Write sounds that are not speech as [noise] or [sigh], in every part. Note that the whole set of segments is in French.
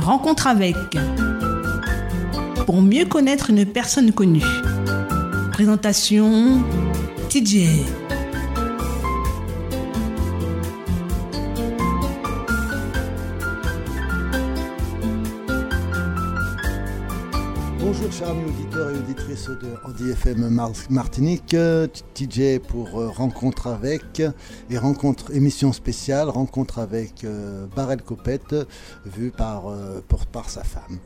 rencontre avec. Pour mieux connaître une personne connue. Présentation TJ. Bonjour auditeurs et auditrices de Andy FM Martinique, euh, TJ pour euh, rencontre avec et rencontre émission spéciale, rencontre avec euh, Barrel Copette vue par, par sa femme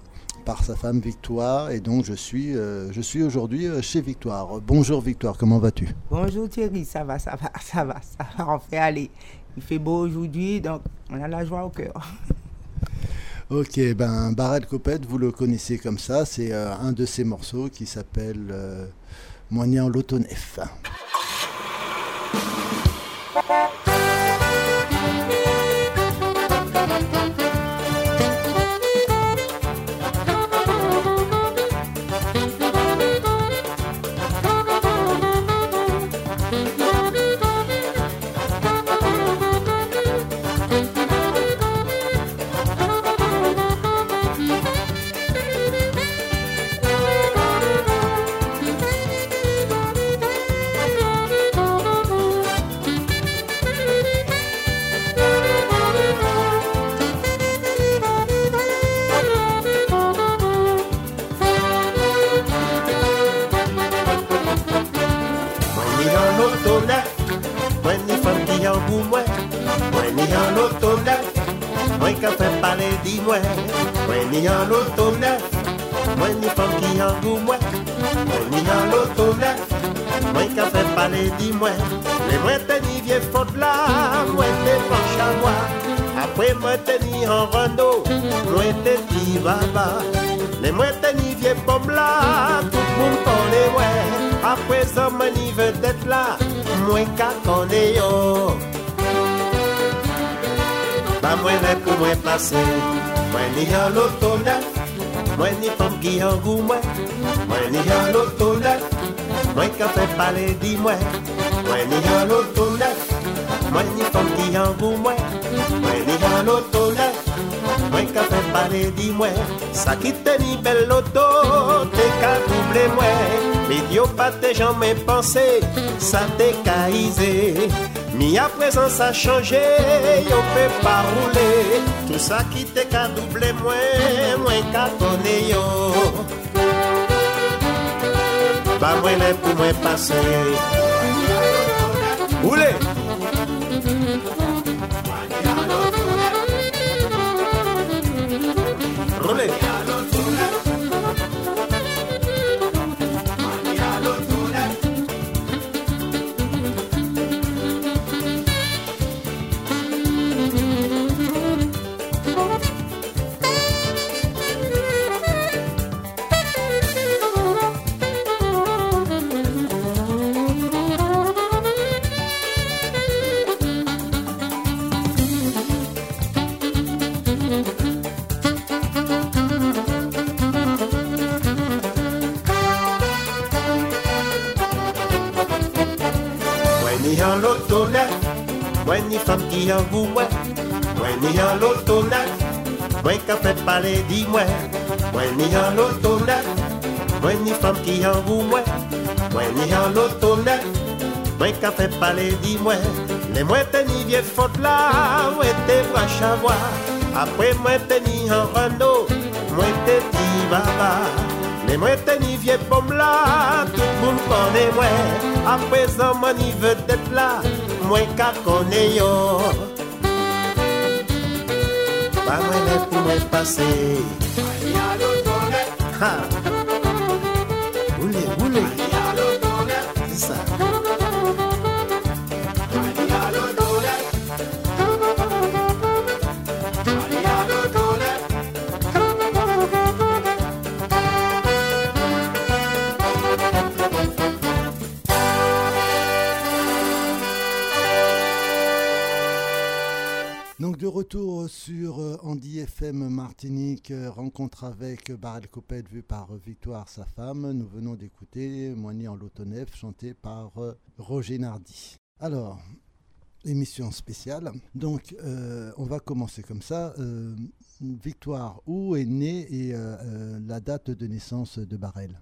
par sa femme Victoire et donc je suis, je suis aujourd'hui chez Victoire. Bonjour Victoire, comment vas-tu? Bonjour Thierry, ça va, ça va, [laughs] ça va, ça va, on fait aller. Il fait beau aujourd'hui donc on a la joie au cœur. [laughs] Ok, ben Barrel Copette, vous le connaissez comme ça, c'est euh, un de ses morceaux qui s'appelle euh, Moignant l'autonef. fait parler d'Ivoire. Moi ni en l'automne, moi ni femme qui en goût, moi ni en l'automne, moi qui fait parler. Les vieux faute là, moi t'es penché à moi. Après moi tennis en rando, loin t'es dit baba. Les moi tennis vieux pomme là, tout le monde connaît ouais. Après ça, moi ni vedette là, moi qu'à connaît yo. Mwen ni an loto Mwen ni fom ki an gou mwen. Mwen ni an loto Mwen ka fe pale di mwen. Mwen ni an loto Mwen ni fom ki an gou mwen. Mwen ni an loto Mwen ka fe pale di mwen. Sa ki te ni bel loto Te ka double mwen. Mi diyo pa te jan men panse Sa te ka ize Mi à présent ça changé, yo peut pas rouler. Tout ça qui te qu'à doubler moins, moins qu'à donner yo. Pas moins pour moi passer. Roulez! dis-moi, moi ni en l'auto moi ni femme qui en vous moi, moi ni en l'auto moi qu'a fait parler dis-moi, les moi ni vieux faute là, ouais t'es à voir, après moi ni en rando, moi t'es dit baba. Les moi ni vieux pomme là, tout le monde connaît moi, à présent moi ni veut être là, moi qu'à connaît yo. Pas moi pour moi passer. Sur euh, Andy FM Martinique, euh, rencontre avec Barrel Copette vue par Victoire, sa femme. Nous venons d'écouter Moigny en l'autonef, chanté par euh, Roger Nardi. Alors, émission spéciale. Donc, on va commencer comme ça. Victoire, où est née et euh, euh, la date de naissance de Barrel?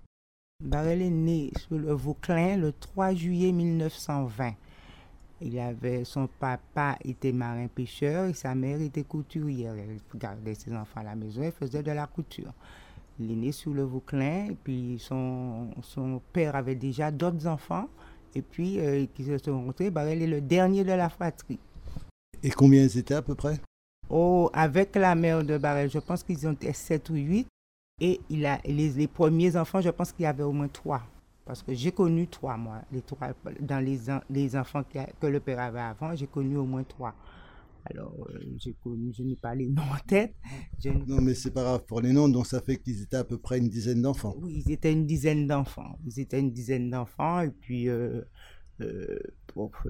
Barrel est né sur le Vauclin le 3 juillet 1920. Il avait, son papa était marin-pêcheur et sa mère était couturière. Elle gardait ses enfants à la maison et faisait de la couture. Il est né sur le Vauclin et puis son, son père avait déjà d'autres enfants et puis euh, qui se sont rencontrés. Barrel est le dernier de la fratrie. Et combien ils étaient à peu près? Oh, avec la mère de Barrel, je pense qu'ils ont été 7 ou 8. Et il a, les, les premiers enfants, je pense qu'il y avait au moins trois. Parce que j'ai connu trois, moi. Les trois, dans les, les enfants y a- que le père avait avant, j'ai connu au moins trois. Alors, euh, j'ai connu, je n'ai pas les noms en tête. Je Non, mais c'est pas grave pour les noms, donc ça fait qu'ils étaient à peu près une dizaine d'enfants. Oui, ils étaient une dizaine d'enfants. Ils étaient une dizaine d'enfants. Et puis, euh, euh,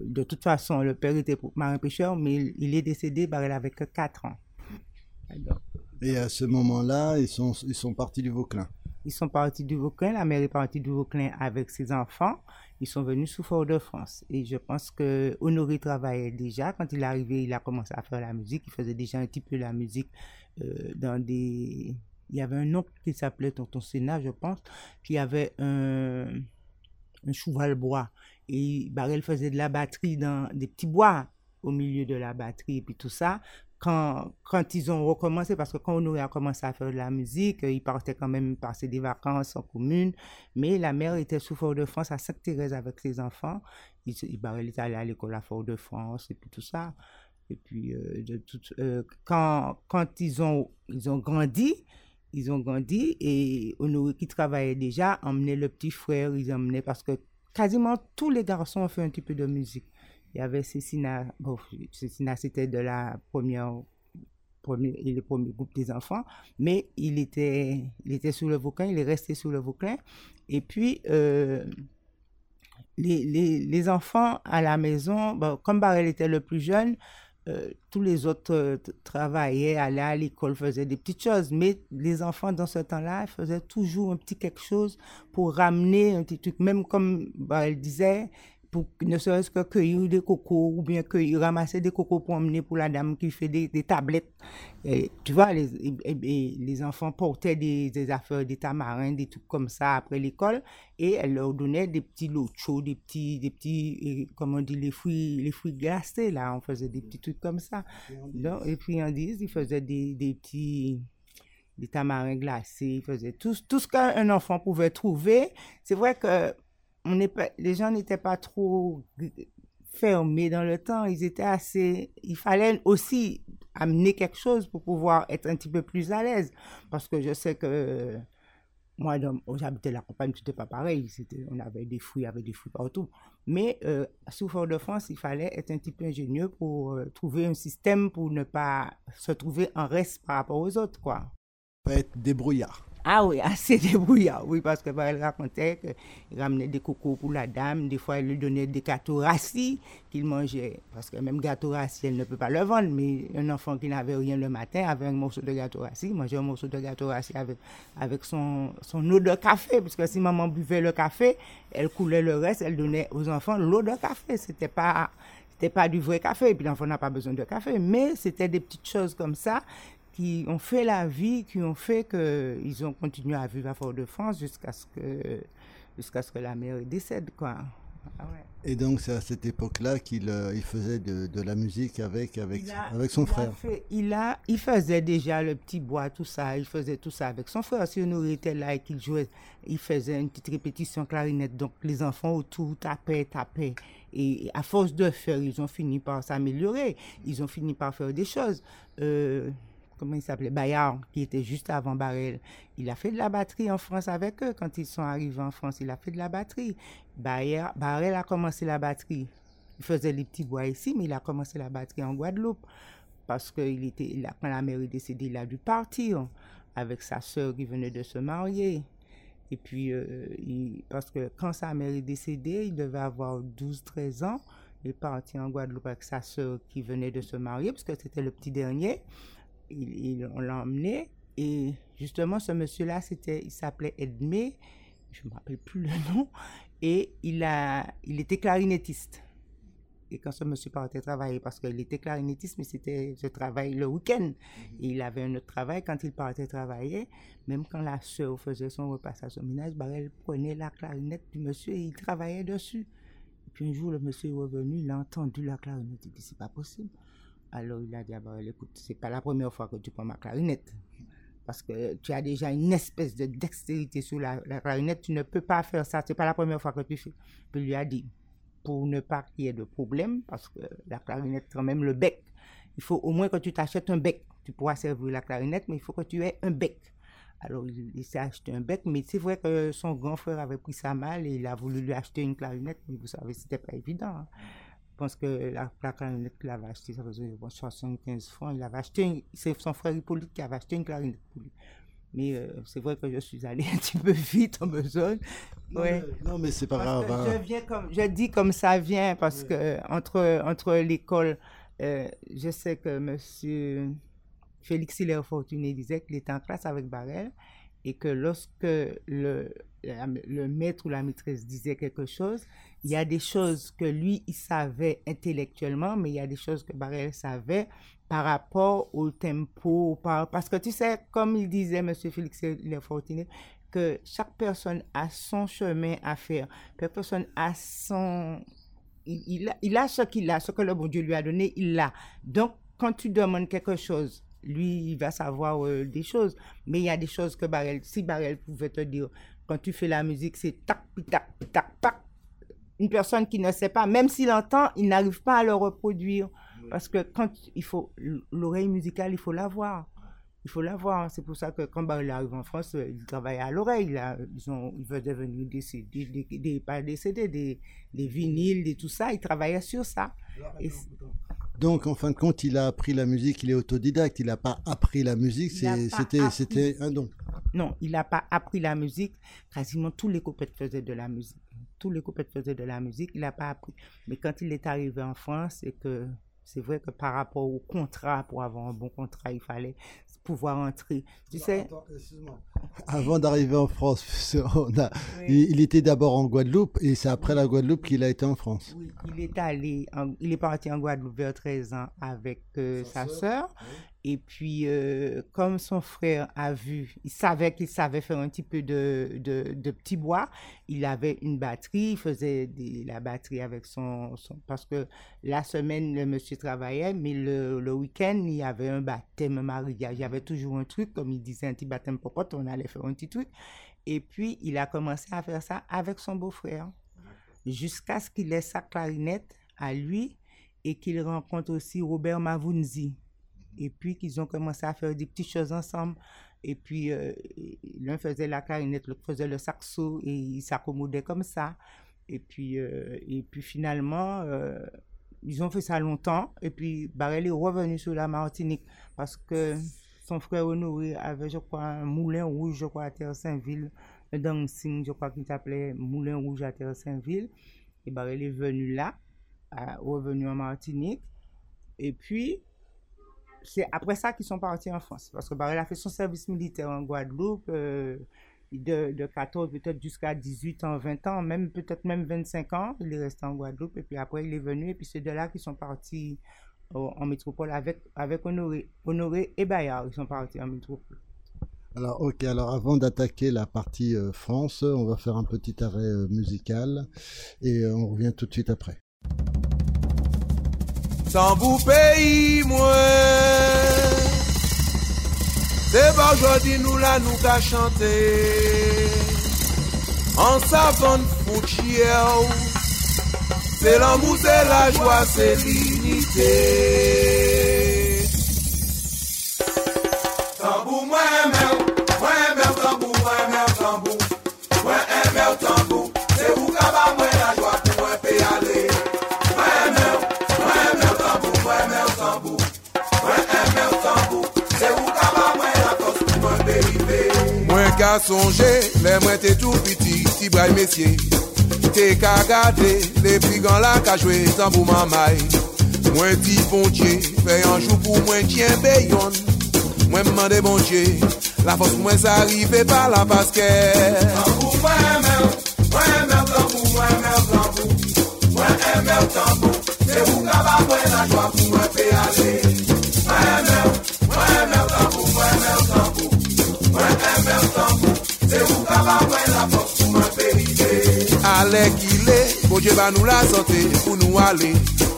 de toute façon, le père était marin-pêcheur, mais il, il est décédé, bah, il avait que 4 ans. Alors, Et à ce moment-là, ils sont, ils sont partis du Vauclin. Ils sont partis du Vauclin, la mère est partie du Vauclin avec ses enfants. Ils sont venus sous Fort-de-France. Et je pense que Honoré travaillait déjà. Quand il est arrivé, il a commencé à faire la musique. Il faisait déjà un petit peu la musique euh, dans des... Il y avait un oncle qui s'appelait Tonton Sénat, je pense, qui avait un, un cheval bois. Et Barrel faisait de la batterie dans des petits bois au milieu de la batterie et puis tout ça. Quand, quand ils ont recommencé, parce que quand Honoré a commencé à faire de la musique, euh, il partait quand même passer des vacances en commune. Mais la mère était sous Fort-de-France à Sainte-Thérèse avec ses enfants. Il, se- il, Barrel est allé à l'école à Fort-de-France et puis tout ça. Et puis, euh, de toute- euh, quand, quand ils, ont, ils ont grandi, ils ont grandi et Honoré qui travaillait déjà emmenait le petit frère, ils emmenaient parce que quasiment tous les garçons ont fait un petit peu de musique. Il y avait Cécina, Cécina c'était de la première, premier, et le premier groupe des enfants, mais il était, il était sur le Vauclin, il est resté sur le Vauclin. Et puis, euh, les, les, les enfants à la maison, comme Barrel était le plus jeune, euh, tous les autres euh, travaillaient, allaient à l'école, faisaient des petites choses. Mais les enfants, dans ce temps-là, faisaient toujours un petit quelque chose pour ramener un petit truc. Même comme bah, elle disait, pour ne serait-ce que cueillir des cocos ou bien cueillir, ramasser des cocos pour emmener pour la dame qui fait des, des tablettes. Et, tu vois, les, et- les enfants portaient des, des affaires, des tamarins, des trucs comme ça après l'école et elle leur donnait des petits lots chauds, des petits, des petits, et, comment on dit, les fruits, les fruits glacés, là, on faisait des petits trucs comme ça. Donc, et puis, on ils faisaient des, des petits, des tamarins glacés, ils faisaient tout, tout ce qu'un enfant pouvait trouver. C'est vrai que on n'est pas, les gens n'étaient pas trop fermés dans le temps, ils étaient assez, il fallait aussi amener quelque chose pour pouvoir être un petit peu plus à l'aise, parce que je sais que moi, j'habitais la campagne, c'était pas pareil. On avait des fruits, il y avait des fruits partout. Mais euh, sous Fort-de-France, il fallait être un petit peu ingénieux pour euh, trouver un système pour ne pas se trouver en reste par rapport aux autres, quoi. Pas être débrouillard. Ah oui, assez débrouillard, oui, parce que elle racontait qu'il ramenait des cocos pour la dame, des fois elle lui donnait des gâteaux rassis qu'il mangeait, parce que même gâteau rassis, elle ne peut pas le vendre, mais un enfant qui n'avait rien le matin avait un morceau de gâteau rassis, mangeait un morceau de gâteau rassis avec, avec son, son eau de café, parce que si maman buvait le café, elle coulait le reste, elle donnait aux enfants l'eau de café, c'était pas... Pas du vrai café, et puis l'enfant n'a pas besoin de café, mais c'était des petites choses comme ça qui ont fait la vie, qui ont fait qu'ils ont continué à vivre à Fort-de-France jusqu'à ce que jusqu'à ce que la mère décède, quoi. Ah ouais. Et donc, c'est à cette époque-là qu'il euh, il faisait de, de la musique avec, avec, a- avec son il frère. fait- il, a, il faisait déjà le petit bois, tout ça. Il faisait tout ça avec son frère. Si Honoré était là et qu'il jouait, il faisait une petite répétition clarinette. Donc les enfants autour tapaient, tapaient. Et à force de faire, ils ont fini par s'améliorer. Ils ont fini par faire des choses. Euh, comment il s'appelait Bayard, qui était juste avant Barrel. Il a fait de la batterie en France avec eux. Quand ils sont arrivés en France, il a fait de la batterie. Bayard, Barrel a commencé la batterie. Il faisait les petits bois ici, mais il a commencé la batterie en Guadeloupe. Parce que il était, il quand la mère est décédée, il a dû partir avec sa sœur qui venait de se marier. Et puis, euh, parce que quand sa mère est décédée, il devait avoir 12-13 ans. Il est parti en Guadeloupe avec sa sœur qui venait de se marier, parce que c'était le petit dernier. Il, il- on l'a emmené. Et justement, ce monsieur-là, c'était, il s'appelait Edmé, je ne me rappelle plus le [laughs] nom, et il, a, il était clarinettiste. Et quand ce monsieur partait travailler, parce qu'il était clarinettiste, mais c'était ce travail le week-end. Et il avait un autre travail quand il partait travailler. Même quand la sœur faisait son repas à son ménage, Barrel prenait la clarinette du monsieur et il travaillait dessus. Et puis un jour, le monsieur est revenu, il a entendu la clarinette. Il dit, c'est pas possible. Alors il a dit à Barrel, écoute, c'est pas la première fois que tu prends ma clarinette. Parce que tu as déjà une espèce de dextérité sur la, la clarinette, tu ne peux pas faire ça, c'est pas la première fois que tu fais. Puis il lui a dit, pour ne pas qu'il y ait de problème, parce que la clarinette, quand même, le bec, il faut au moins que tu t'achètes un bec. Tu pourras servir la clarinette, mais il faut que tu aies un bec. Alors, il, il s'est acheté un bec, mais c'est vrai que son grand frère avait pris ça mal et il a voulu lui acheter une clarinette, mais vous savez, c'était pas évident. hein. Je pense que la, la clarinette qu'il avait achetée, ça faisait bon, 75 francs. Il avait acheté, c'est son frère Hippolyte qui avait acheté une clarinette pour lui. Mais euh, c'est vrai que je suis allée [laughs] un petit peu vite en besogne. Non, Ouais. mais, non, mais c'est pas Parce grave. que hein. je, viens comme, je dis comme ça vient, parce que entre, entre l'école, euh, je sais que monsieur Félix Hilaire Fortuné disait qu'il était en classe avec Barrel et que lorsque le, le maître ou la maîtresse disait quelque chose, il y a des choses que lui, il savait intellectuellement, mais il y a des choses que Barrel savait par rapport au tempo. Par, parce que tu sais, comme il disait monsieur Félix Hilaire Fortuné, que chaque personne a son chemin à faire. Chaque personne a son... Il, a, il a ce qu'il a, ce que le bon Dieu lui a donné, il l'a. Donc, quand tu demandes quelque chose, lui, il va savoir euh, des choses. Mais il y a des choses que Barrel, si Barrel pouvait te dire, quand tu fais la musique, c'est tac, tac, tac, tac. Une personne qui ne sait pas, même s'il entend, il n'arrive pas à le reproduire. Parce que quand il faut, l'oreille musicale, il faut l'avoir. Il faut l'avoir. C'est pour ça que quand Barrel arrive en France, euh, il travaille à l'oreille. Ils, ont, ils veulent devenir des, CD, des, des- pas des CD, des, des vinyles, des tout ça. Il travaillait sur ça. Et Donc, en fin de compte, il a appris la musique, il est autodidacte, il n'a pas appris la musique, Il c'était un don. Non, il n'a pas appris la musique. Quasiment tous les copains faisaient de la musique. Tous les copains faisaient de la musique. Il n'a pas appris. Mais quand il est arrivé en France, et que c'est vrai que par rapport au contrat, pour avoir un bon contrat, il fallait pouvoir entrer. Tu sais, [laughs] Avant d'arriver en France, on a- Oui. il, il était d'abord en Guadeloupe et c'est après la Guadeloupe qu'il a été en France. Oui, il est allé, en- il est parti en Guadeloupe vers 13 ans avec euh, sa sœur. Et puis, euh, comme son frère a vu, il savait qu'il savait faire un petit peu de, de, de petit bois. Il avait une batterie, il faisait des- la batterie avec son, son- Parce que la semaine, le monsieur travaillait, mais le, le week-end, il y avait un baptême, un mariage. Il y avait toujours un truc, comme il disait, un petit baptême popote, on allait faire un petit truc. Et puis, il a commencé à faire ça avec son beau-frère jusqu'à ce qu'il ait sa clarinette à lui et qu'il rencontre aussi Robert Mavunzi. Et puis qu'ils ont commencé à faire des petites choses ensemble. Et puis euh, l'un faisait la clarinette, l'autre faisait le saxo et ils s'accommodaient comme ça. Et puis, euh, et puis finalement, euh, ils ont fait ça longtemps. Et puis Barrel est revenu sur la Martinique parce que [laughs] son frère Honoré avait, je crois, un moulin rouge, je crois, à Terre-Saint-Ville, un dancing, je crois qu'il s'appelait Moulin Rouge à Terre-Saint-Ville. Et Barrel est venu là, revenu en Martinique. Et puis, c'est après ça qu'ils sont partis en France. Parce que Barrel a fait son service militaire en Guadeloupe, euh, de, de 14 peut-être jusqu'à 18 ans, 20 ans, même peut-être même 25 ans. Il est resté en Guadeloupe et puis après il est venu. Et puis c'est de là qu'ils sont partis en métropole avec, avec Honoré, Honoré et Bayard. Ils sont partis en métropole. Alors, ok, alors avant d'attaquer la partie euh, France, on va faire un petit arrêt euh, musical et euh, on revient tout de suite après. Sans vous pays, moi. C'est pas aujourd'hui nous là nous chanté. En savane foutière. C'est l'amour, c'est la joie, c'est l'unité. Tambou, moi, mère, moi, mère, tambou, moi, mère, tambou. Moi, mère, tambou. C'est moi la joie pour moi aller. Moi, moi, tambou, moi, tambou. Moi, tambou. C'est moi la pour moi. Moi, qu'à songer, t'es tout petit, messieurs. T'es qu'à garder, les brigands là qu'à jouer tambour mamaï. Moi, dit bon Dieu, fais un jour pour moi, tiens, bayonne. Moi m'mande bon Dieu, la force moi ça arrive par la parce que Tambour moi mère, moi mère tambour, moi mère tambour, moi mère tambour, Se ou kaba mwen la jwa pou mwen pe ale Mwen eme ale ki le, boje ba nou la sante pou nou ale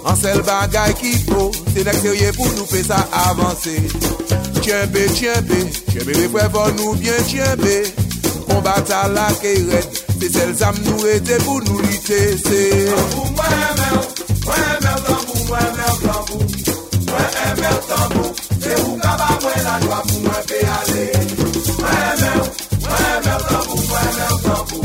An sel bagay ki po, se nek serye pou nou fe sa avanse Tjenbe, tjenbe, tjenbe le fwe von nou bien tjenbe Kombata la ke red, se sel zam nou ete pou nou lite se Tambou mwen emel, mwen emel tambou, mwen emel tambou Mwen emel tambou, se ou kaba mwen la jwa pou mwen pe ale Mwen emel, mwen emel tambou, mwen emel tambou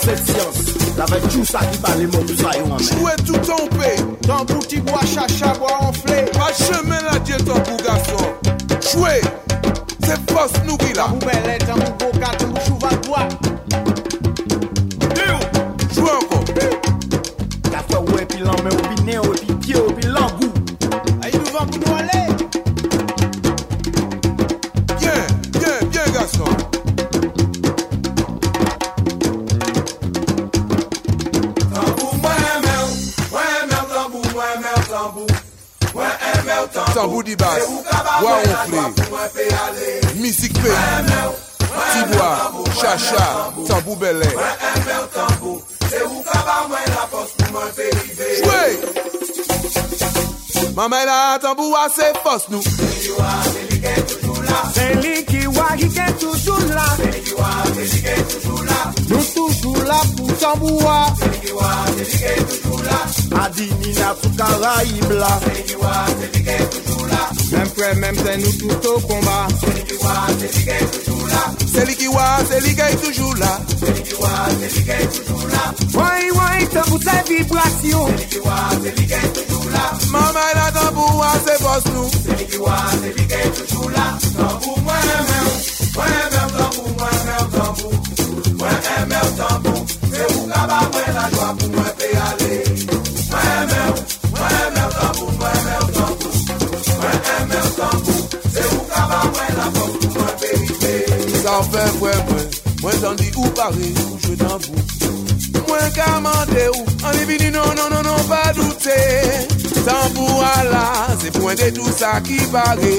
Tamboua c'est la seule science. La veille tout ça qui parle les mots, tout ça y est en Chouè tout tombe, Tambour petit bois, chacha, bois enflé. pa chemen la diye tambou gason Chouè, se fos nou ki la Tambour belé, tambour boca, tambour Mamay la tambou a se fos nou Ki wa, se li gen toujou la C'est lui qui voit, qui est toujours là. Ki wa, se li gen toujou la Nous toujours là pour tamboua. Ki wa, se li gen toujou la Adini na tout Caraïbe là. Ki wa, se li gen toujou la Même frère, même c'est nous tout au combat. Ki wa, se li gen toujou la Se li ki wa, se li gay toujou la Se toujou la Ouais, ouais, tambour c'est vibration. Ki wa, se gen toujou la Mamay la tambou a se fos nou Ki wa, se li gen toujou la Tambou mwen eme ou, mwen eme ou tambou Mwen eme ou tambou, mwen eme ou tambou Se ou kaba mwen la jwa pou mwen pe ale Mwen eme ou, mwen eme ou tambou Mwen eme ou tambou, mwen eme ou tambou Se ou kaba mwen la fos pou mwen pe rive Sa fè mwen mwen, mwen tan di ou pare ou jwe tambou mwen kamande ou An li vini non, non, non, non, pa doute Tambou ala, se pwende tout sa ki pare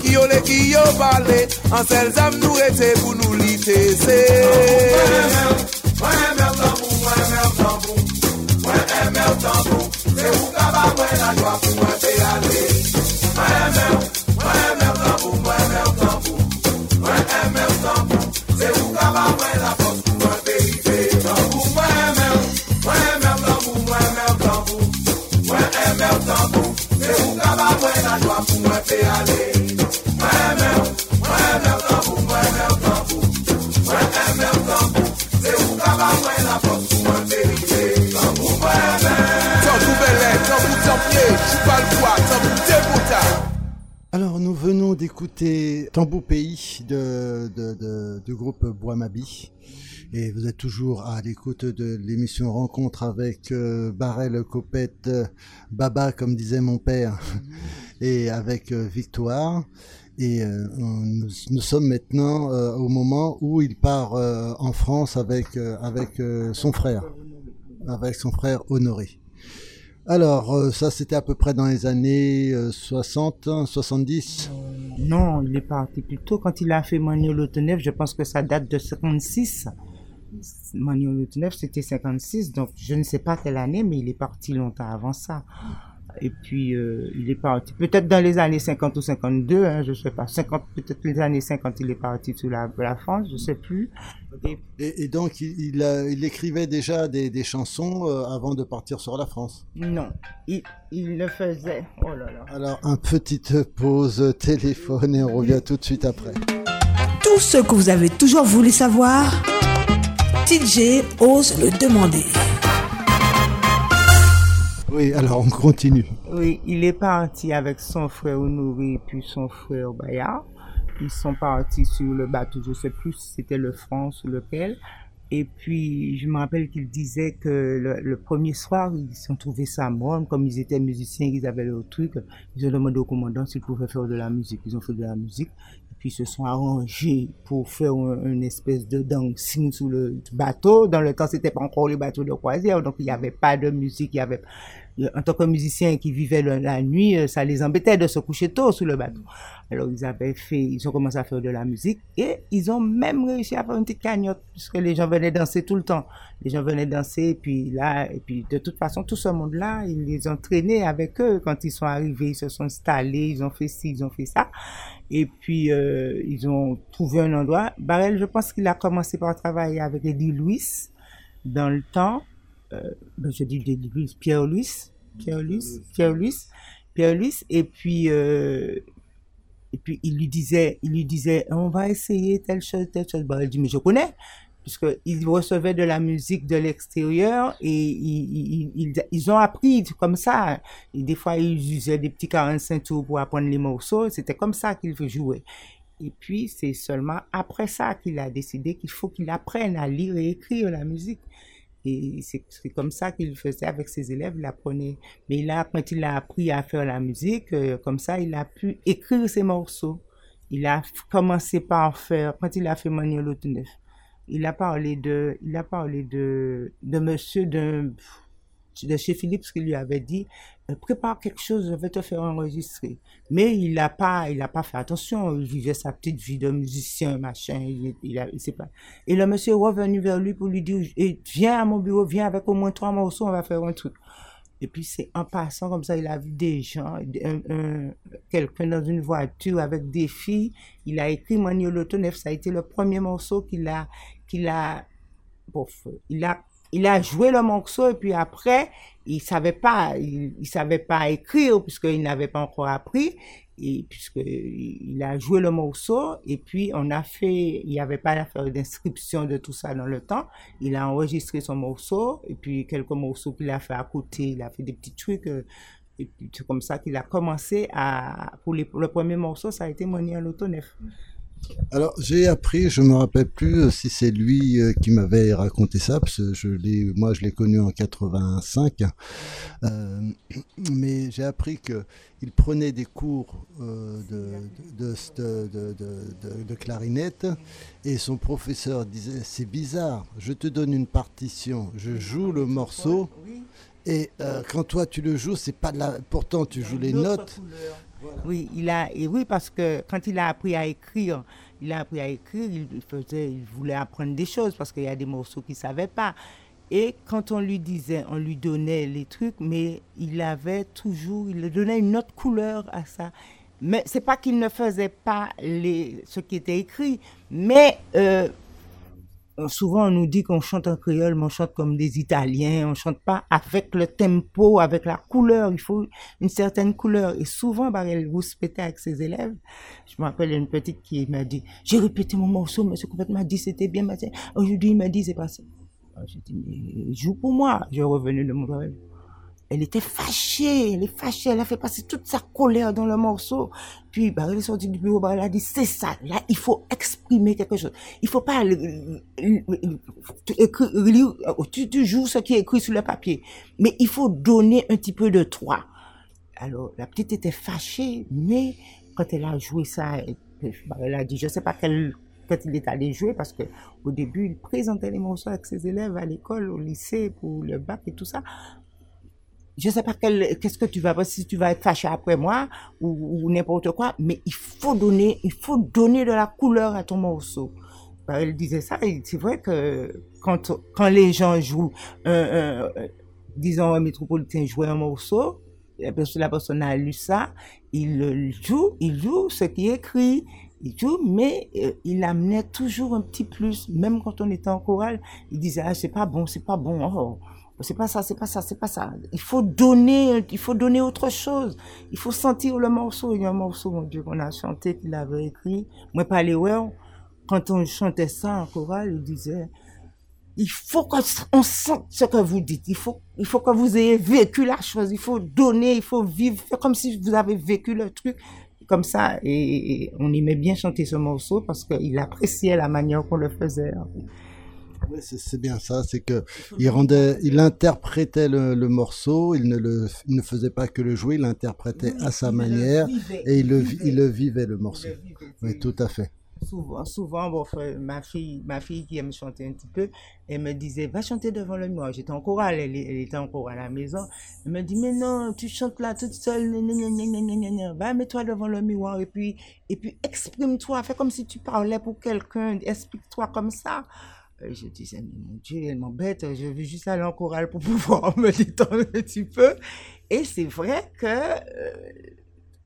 Ki yo le, ki yo pale An sel zam nou ete pou nou lite se Mwen eme ou, mwen eme ou tambou Mwen eme ou tambou, mwen eme ou tambou Se ou kaba mwen la jwa pou mwen pe ale venons d'écouter Tambou Pays de, de, de- du groupe Bois Mabi. Et vous êtes toujours à l'écoute de l'émission Rencontre avec euh, Barrel Copette, Baba comme disait mon père, [laughs] et avec euh, Victoire. Et euh, nous, nous sommes maintenant euh, au moment où il part en France avec, avec son frère, avec son frère Honoré. Alors, ça c'était à peu près dans les années euh, 60, hein, 70. Non, il est parti plus tôt. Quand il a fait Manuel Neuf, je pense que ça date de 56. Manuel Neuf, c'était 56, donc je ne sais pas quelle année, mais il est parti longtemps avant ça. Et puis, euh, il est parti, peut-être dans les années 50 ou 52, hein, je sais pas. 50, peut-être les années 50, il est parti sur la, la France, je sais plus. Et Et, et donc, il, il, euh, il écrivait déjà des, des chansons euh, avant de partir sur la France. non, il, il le faisait. Oh là là. Alors, un petite pause téléphone et on revient tout de suite après. Tout ce que vous avez toujours voulu savoir, TJ ose le demander. Oui, alors on continue. Oui, il est parti avec son frère Honoré et puis son frère Bayard. Ils sont partis sur le bateau, je sais plus si c'était le France ou lequel. Et puis, je me rappelle qu'il disait que le, premier soir, ils ont trouvé ça mort, comme ils étaient musiciens, ils avaient leur truc. Ils ont demandé au commandant s'ils pouvaient faire de la musique. Ils ont fait de la musique. Et Puis ils se sont arrangés pour faire un- une espèce de dancing sous le bateau. Dans le temps, c'était pas encore le bateau de croisière, donc il n'y avait pas de musique, il y avait en tant que musicien qui vivait le- la nuit, euh, ça les embêtait de se coucher tôt sous le bateau. Alors ils avaient fait, ils ont commencé à faire de la musique et ils ont même réussi à faire une petite cagnotte puisque les gens venaient danser tout le temps. Les gens venaient danser et puis là, et puis de toute façon, tout ce monde-là, ils les ont traînés avec eux quand ils sont arrivés, ils se sont installés, ils ont fait ci, ils ont fait ça. Et puis, euh, ils ont trouvé un endroit. Barrel, je pense qu'il a commencé par travailler avec Eddie Louis dans le temps. Euh, ben, je dis Pierre Louis. Pierre Louis, Pierre Louis, Pierre Louis. Et puis, euh, et puis, il lui disait, il lui disait, on va essayer telle chose, telle chose. Barrel dit, mais je connais. Puisqu'ils recevaient de la musique de l'extérieur et ils, ils, ils, ils ont appris comme ça. Et des fois, ils usaient des petits 45 tours pour apprendre les morceaux. C'était comme ça qu'ils jouaient. Et puis, c'est seulement après ça qu'il a décidé qu'il faut qu'il apprenne à lire et écrire la musique. Et c'est comme ça qu'il faisait avec ses élèves, il apprenait. Mais là, quand il a appris à faire la musique, euh, comme ça, il a pu écrire ses morceaux. Il a commencé par faire, quand il a fait Manuel Auteneuf, il a parlé de, il a parlé de, de monsieur de, de chez Philippe, ce qu'il lui avait dit, euh, prépare quelque chose, je vais te faire enregistrer. Mais il n'a pas, il pas fait attention, il vivait sa petite vie de musicien, machin, il, il, a, il pas. Et le monsieur est revenu vers lui pour lui dire, Eh, viens à mon bureau, viens avec au moins trois morceaux, on va faire un truc. Et puis c'est en passant comme ça, il a vu des gens, un- un- quelqu'un dans une voiture avec des filles. Il a écrit Maniolo Tonef, ça a été le premier morceau qu'il a, qu'il a, il a, il a joué le morceau et puis après, il savait pas, il, savait pas écrire puisqu'il n'avait pas encore appris. Et puisque il a joué le morceau et puis on a fait, il n'y avait pas d'inscription de tout ça dans le temps. Il a enregistré son morceau et puis quelques morceaux qu'il a fait à côté, il a fait des petits trucs. euh, c'est comme ça qu'il a commencé à, pour, le premier morceau, ça a été Moni à. Alors, j'ai appris, je me rappelle plus euh, si c'est lui euh, qui m'avait raconté ça, parce que je l'ai, moi, je l'ai connu en 85. Euh, mais j'ai appris que il prenait des cours euh, de, clarinette et son professeur disait c'est bizarre, je te donne une partition, je joue le morceau et euh, quand toi tu le joues, c'est pas de la. Pourtant, tu joues les notes. Oui, il a, et oui, parce que quand il a appris à écrire, il a appris à écrire, il faisait, il voulait apprendre des choses parce qu'il y a des morceaux qu'il savait pas. Et quand on lui disait, on lui donnait les trucs, mais il avait toujours, il donnait une autre couleur à ça. Mais c'est pas qu'il ne faisait pas les, ce qui était écrit, mais euh, souvent on nous dit qu'on chante en créole, mais on chante comme des Italiens, on chante pas avec le tempo, avec la couleur, il faut une certaine couleur. Et souvent, elle rouspétait avec ses élèves. Je me rappelle une petite qui m'a dit, j'ai répété mon morceau, monsieur Coupette m'a dit c'était bien, mais c'est- aujourd'hui il m'a dit c'est pas ça. Alors, J'ai dit, mais joue pour moi. Je suis revenu de mon travail. Elle était fâchée, elle est fâchée, elle a fait passer toute sa colère dans le morceau. Puis, bah, elle est sortie du bureau, bah, elle a dit, c'est ça, là, il faut exprimer quelque chose. Il faut pas lire- joues ce qui est écrit sur le papier. Mais il faut donner un petit peu de toi. Alors, la petite était fâchée, mais quand elle a joué ça, elle, bah, elle a dit, je sais pas quel, quand il est allé jouer, parce que au début, il présentait les morceaux avec ses élèves à l'école, au lycée, pour le bac et tout ça je sais pas quel, qu'est-ce que tu vas, si tu vas être fâché après moi ou, ou n'importe quoi, mais il faut donner, il faut donner de la couleur à ton morceau. Ben, elle disait ça, et c'est vrai que quand, quand les gens jouent, un- un- disons un métropolitain jouait un morceau, la personne, a lu ça, il le joue, il joue ce qui est écrit, il joue, mais euh, il amenait toujours un petit plus, même quand on était en chorale, il disait, ah, c'est pas bon, c'est pas bon, oh, c'est pas ça, c'est pas ça, c'est pas ça. Il faut donner, il faut donner autre chose. Il faut sentir le morceau. Il y a un morceau, mon Dieu, qu'on a chanté, qu'il avait écrit. Moi, pas les ouais, quand on chantait ça en chorale, il disait, il faut qu'on sente ce que vous dites. Il faut, il faut que vous ayez vécu la chose. Il faut donner, il faut vivre, faire comme si vous avez vécu le truc. Comme ça, et, et on aimait bien chanter ce morceau parce qu'il appréciait la manière qu'on le faisait. Oui, c'est bien ça, c'est que il rendait, il interprétait le, le morceau, il ne le, il ne faisait pas que le jouer, il l'interprétait Oui, à sa manière vivait, et il le, vivait. il le vivait le morceau. Vivait, Oui, tout à fait. Souvent, souvent, bon, frère, ma fille, ma fille qui aime chanter un petit peu, elle me disait, va chanter devant le miroir. J'étais en chorale, elle, elle était en chorale à la maison. Elle me dit, mais non, tu chantes là toute seule, va, mets-toi devant le miroir et puis, et puis exprime-toi, fais comme si tu parlais pour quelqu'un, explique-toi comme ça. Et je disais, mon Dieu, elle m'embête, je veux juste aller en chorale pour [laughs] pouvoir me détendre un petit peu. Et c'est vrai que euh,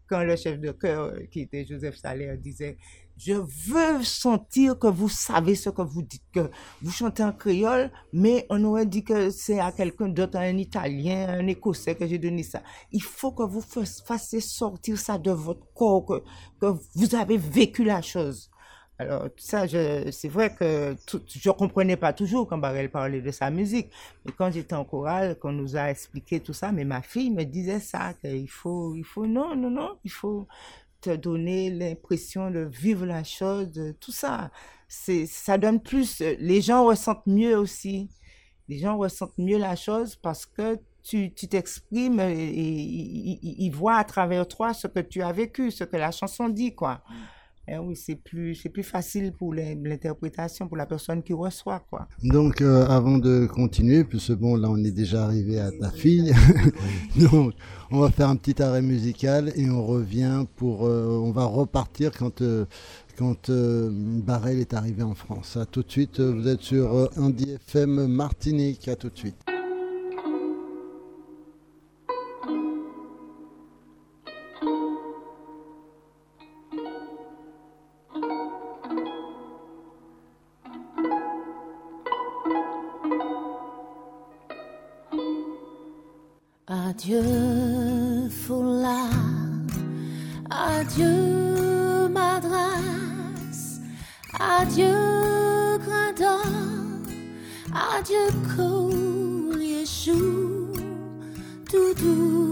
quand le chef de chœur, euh, qui était Joseph Salaire, disait, je veux sentir que vous savez ce que vous dites, que vous chantez en créole, mais on aurait dit que c'est à quelqu'un d'autre, un Italien, un Écossais que j'ai donné ça. Il faut que vous fas- fassiez sortir ça de votre corps, que vous avez vécu la chose. Alors, ça, c'est vrai que je comprenais pas toujours quand Barrel parlait de sa musique. Mais quand j'étais en chorale, qu'on nous a expliqué tout ça, mais ma fille me disait ça, qu'il faut, il faut, non, non, non, il faut te donner l'impression de vivre la chose, tout ça. Ça donne plus, les gens ressentent mieux aussi. Les gens ressentent mieux la chose parce que tu, t'exprimes et, ils, voient à travers toi ce que tu as vécu, ce que la chanson dit, quoi. Eh oui, c'est plus, plus facile pour l'in- l'interprétation, pour la personne qui reçoit, quoi. Donc, euh, avant de continuer, puisque bon, là, on est déjà arrivé à ta fille. [laughs] Donc, on va faire un petit arrêt musical et on revient pour, euh, on va repartir quand, euh, quand Barrel est arrivé en France. À tout de suite. Vous êtes sur Andy FM Martinique. À tout de suite. Adieu Foula, adieu Madras, adieu Grandor, adieu collier chou, doudou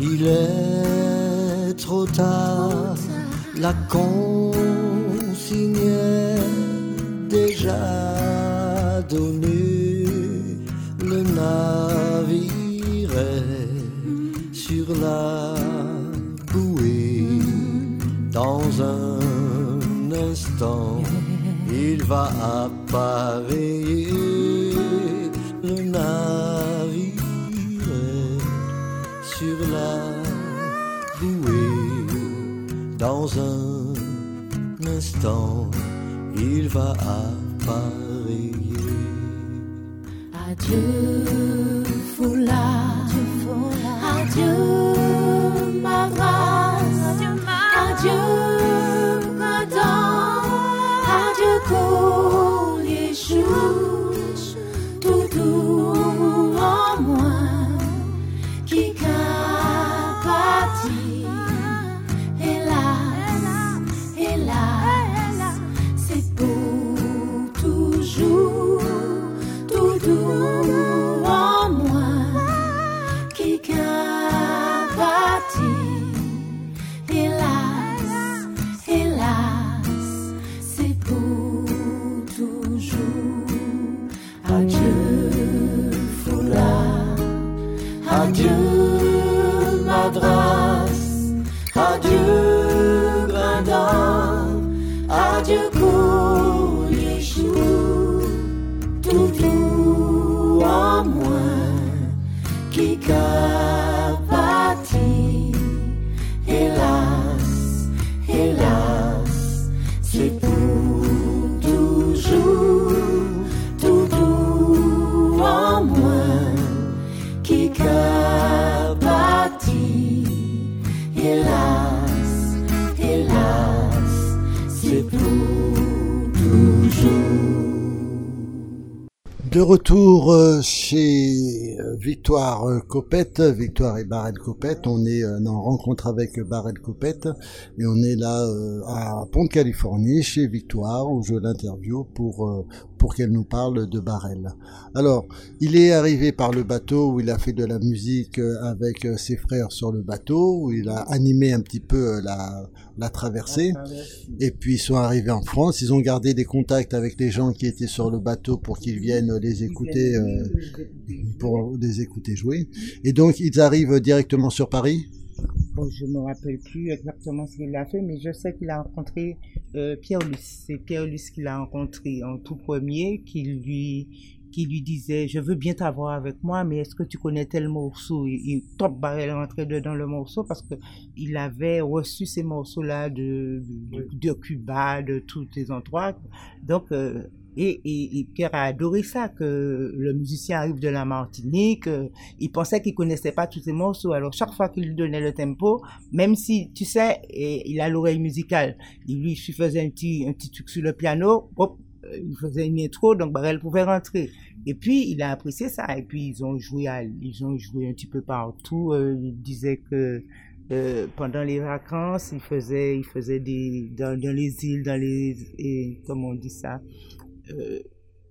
Il est trop tard, la consigne déjà donnée, le navire est sur la bouée, dans un instant, il va appareiller Dans un instant, il va appareiller. Adieu, foulard. Adieu, madras. Adieu, De retour euh, chez euh, Victoire euh, Copette, Victoire et Barrel Copette, on est en rencontre avec Barrel Copette. Et on est là à Pont de Californie chez Victoire où je l'interview pour pour qu'elle nous parle de Barrel. Alors, il est arrivé par le bateau où il a fait de la musique euh, avec euh, ses frères sur le bateau où il a animé un petit peu euh, la la traversée. Et puis ils sont arrivés en France, ils ont gardé des contacts avec les gens qui étaient sur le bateau pour qu'ils viennent les écouter, euh, pour les écouter jouer. Et donc ils arrivent directement sur Paris? Bon, je me rappelle plus exactement ce qu'il a fait, mais je sais qu'il a rencontré euh, Pierre Luce. C'est Pierre Luce qu'il a rencontré en tout premier, qui lui qui lui disait je veux bien t'avoir avec moi mais est-ce que tu connais tel morceau? Et, et Top Barrel rentrait dedans le morceau parce que il avait reçu ces morceaux là de, de, de Cuba de tous les endroits. Donc euh, et, Pierre a adoré ça, que le musicien arrive de la Martinique, euh, il pensait qu'il connaissait pas tous ces morceaux. Alors chaque fois qu'il lui donnait le tempo, même si, tu sais, il a l'oreille musicale, il lui faisait un petit, un petit truc sur le piano, hop, euh, il faisait une intro, donc Barrel pouvait rentrer. Et puis il a apprécié ça. Et puis ils ont joué, à, ils ont joué un petit peu partout. Euh, il disait que pendant les vacances, il faisait, des dans, dans les îles, dans les, et, comment on dit ça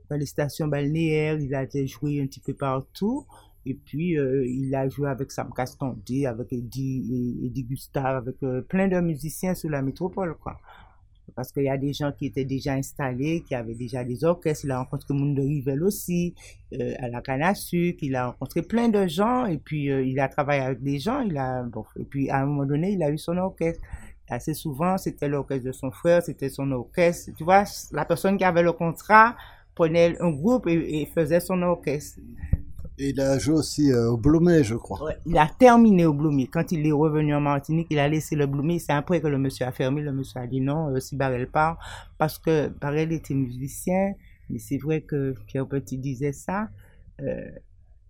dans les stations balnéaires, il a joué un petit peu partout. Et puis, euh, il a joué avec Sam Castondi, avec Eddie, Eddie Gustave, avec euh, plein de musiciens sur la métropole, quoi. Parce qu'il y a des gens qui étaient déjà installés, qui avaient déjà des orchestres. Il a rencontré de Rivel aussi, euh, à la canne à sucre. Il a rencontré plein de gens et puis euh, il a travaillé avec des gens. Il a, bon, et puis à un moment donné, il a eu son orchestre. Assez souvent, c'était l'orchestre de son frère, c'était son orchestre. Tu vois, la personne qui avait le contrat prenait un groupe et, et faisait son orchestre. Et il a joué aussi euh, au Blomet, je crois. Ouais, il a terminé au Bloomé. Quand il est revenu en Martinique, il a laissé le Bloomé. C'est après que le monsieur a fermé. Le monsieur a dit non, euh, si Barrel part. Parce que Barrel était musicien. Mais c'est vrai que Pierre Petit disait ça. Euh,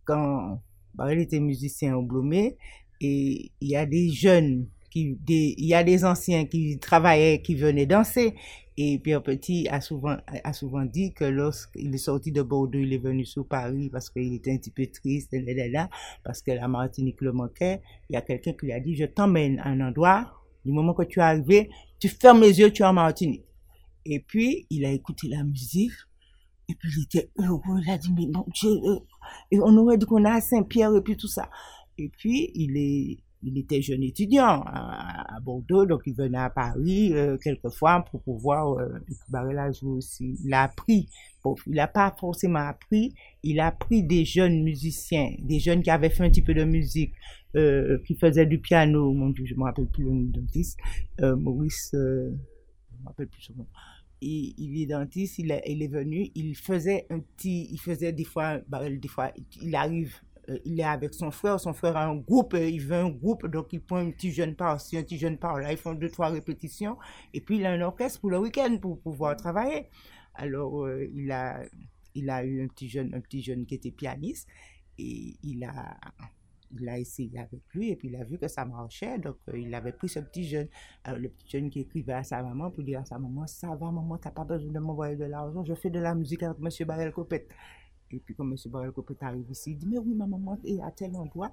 quand Barrel était musicien au Bloomé, et il y a des jeunes, il y a des anciens qui travaillaient, qui venaient danser. Et Pierre Petit a souvent, a souvent dit que lorsqu'il est sorti de Bordeaux, il est venu sur Paris parce qu'il était un petit peu triste, là, parce que la Martinique le manquait. Il y a quelqu'un qui lui a dit, je t'emmène à un endroit, du moment que tu es arrivé, tu fermes les yeux, tu es en Martinique. Et puis, il a écouté la musique, et puis il était heureux, il a dit, mais mon Dieu, euh, on aurait dit qu'on à Saint-Pierre et puis tout ça. Et puis, il est, il était jeune étudiant à, Bordeaux, donc il venait à Paris euh, quelquefois pour pouvoir. Euh, et puis Barrel a joué aussi. Il a appris. Il n'a pas forcément appris. Il a pris des jeunes musiciens, des jeunes qui avaient fait un petit peu de musique, euh, qui faisaient du piano. Mon Dieu, je me rappelle plus le dentiste. Euh, Maurice, je me rappelle plus son nom. Il, est dentiste, il est, venu, il faisait un petit, il faisait des fois, Barrel, des fois, il arrive euh, il est avec son frère, son frère a un groupe, euh, il veut un groupe, donc il prend un petit jeune par-ci, un petit jeune par-là, ils font deux, trois répétitions, et puis il a un orchestre pour le week-end pour pouvoir travailler. Alors, euh, il a, il a eu un petit jeune, un petit jeune qui était pianiste, et il a, il a essayé avec lui, et puis il a vu que ça marchait, donc il avait pris ce petit jeune, le petit jeune qui écrivait à sa maman pour dire à sa maman, ça va maman, t'as pas besoin de m'envoyer de l'argent, je fais de la musique avec Monsieur Barrel Copette. Et puis quand M. Barrel Copet arrive ici, il dit, mais oui, ma maman est à tel endroit.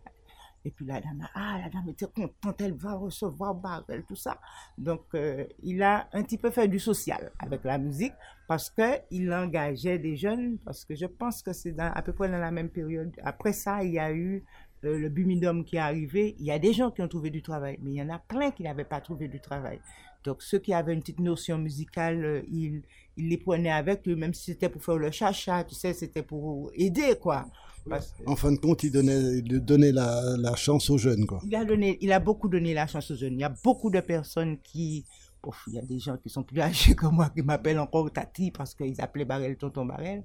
Et puis la dame, ah, la dame était contente, elle va recevoir Barrel, tout ça. Donc, euh, il a un petit peu fait du social avec la musique parce qu'il engageait des jeunes, parce que je pense que c'est à peu près dans la même période. Après ça, il y a eu euh, le Bumidum qui est arrivé. Il y a des gens qui ont trouvé du travail, mais il y en a plein qui n'avaient pas trouvé du travail. Donc, ceux qui avaient une petite notion musicale, euh, ils, ils les prenaient avec eux, même si c'était pour faire le chacha, tu sais, c'était pour aider, quoi. En fin de compte, il donnait, il donnait la, la chance aux jeunes, quoi. Il a, donné, il a beaucoup donné la chance aux jeunes. Il y a beaucoup de personnes qui... Il y a des gens qui sont plus âgés que moi qui m'appellent encore Tati parce qu'ils appelaient Barrel Tonton Barrel.